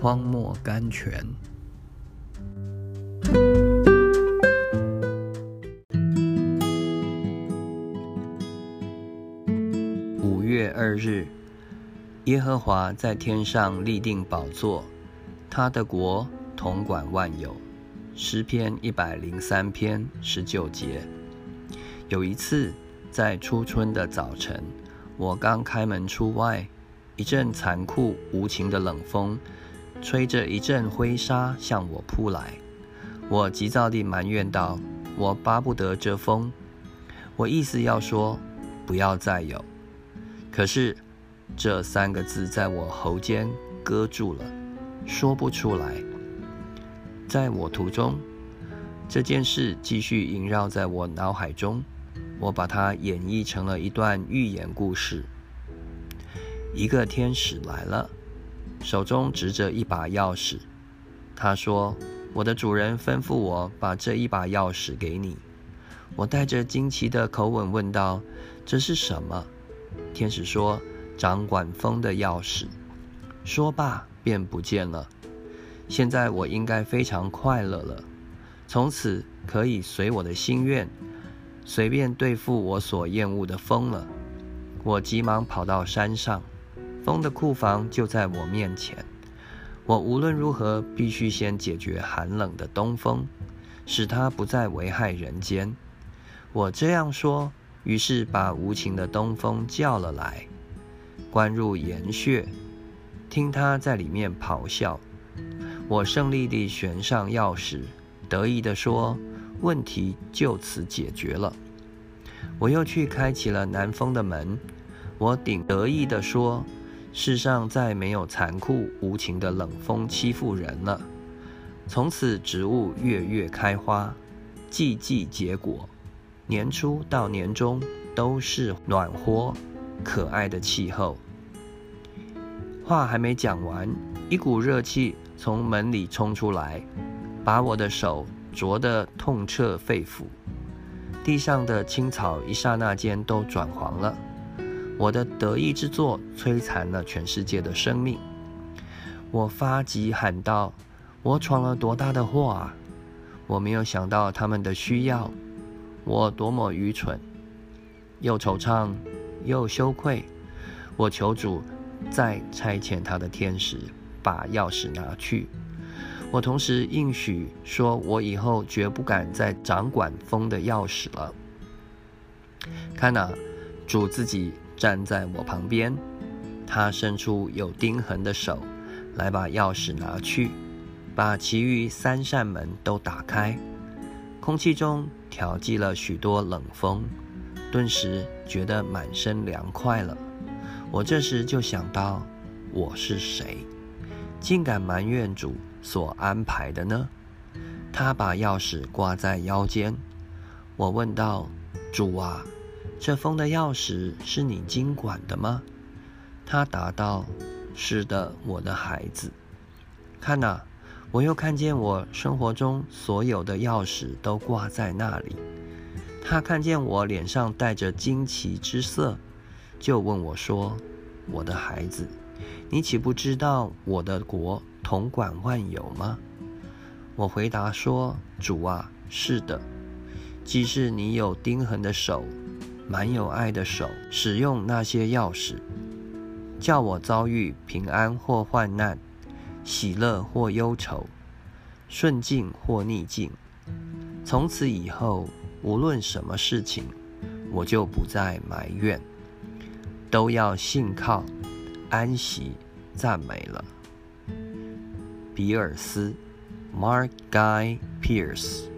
荒漠甘泉。五月二日，耶和华在天上立定宝座，他的国统管万有。诗篇一百零三篇十九节。有一次，在初春的早晨，我刚开门出外。一阵残酷无情的冷风，吹着一阵灰沙向我扑来。我急躁地埋怨道：“我巴不得这风。”我意思要说：“不要再有。”可是这三个字在我喉间搁住了，说不出来。在我途中，这件事继续萦绕在我脑海中。我把它演绎成了一段寓言故事。一个天使来了，手中执着一把钥匙。他说：“我的主人吩咐我把这一把钥匙给你。”我带着惊奇的口吻问道：“这是什么？”天使说：“掌管风的钥匙。”说罢便不见了。现在我应该非常快乐了，从此可以随我的心愿，随便对付我所厌恶的风了。我急忙跑到山上。风的库房就在我面前，我无论如何必须先解决寒冷的东风，使它不再危害人间。我这样说，于是把无情的东风叫了来，关入岩穴，听他在里面咆哮。我胜利地悬上钥匙，得意地说：“问题就此解决了。”我又去开启了南风的门，我顶得意地说。世上再没有残酷无情的冷风欺负人了。从此，植物月月开花，季季结果，年初到年终都是暖和可爱的气候。话还没讲完，一股热气从门里冲出来，把我的手灼得痛彻肺腑。地上的青草一刹那间都转黄了。我的得意之作摧残了全世界的生命。我发急喊道：“我闯了多大的祸啊！我没有想到他们的需要，我多么愚蠢！又惆怅又羞愧。我求主再差遣他的天使把钥匙拿去。我同时应许说，我以后绝不敢再掌管风的钥匙了。看呐，主自己。”站在我旁边，他伸出有钉痕的手来把钥匙拿去，把其余三扇门都打开。空气中调剂了许多冷风，顿时觉得满身凉快了。我这时就想到，我是谁，竟敢埋怨主所安排的呢？他把钥匙挂在腰间，我问道：“主啊。”这封的钥匙是你经管的吗？他答道：“是的，我的孩子。看呐，我又看见我生活中所有的钥匙都挂在那里。”他看见我脸上带着惊奇之色，就问我说：“我的孩子，你岂不知道我的国统管万有吗？”我回答说：“主啊，是的。即使你有钉痕的手。”蛮有爱的手使用那些钥匙，叫我遭遇平安或患难，喜乐或忧愁，顺境或逆境。从此以后，无论什么事情，我就不再埋怨，都要信靠、安息、赞美了。比尔斯，Mark Guy Pierce。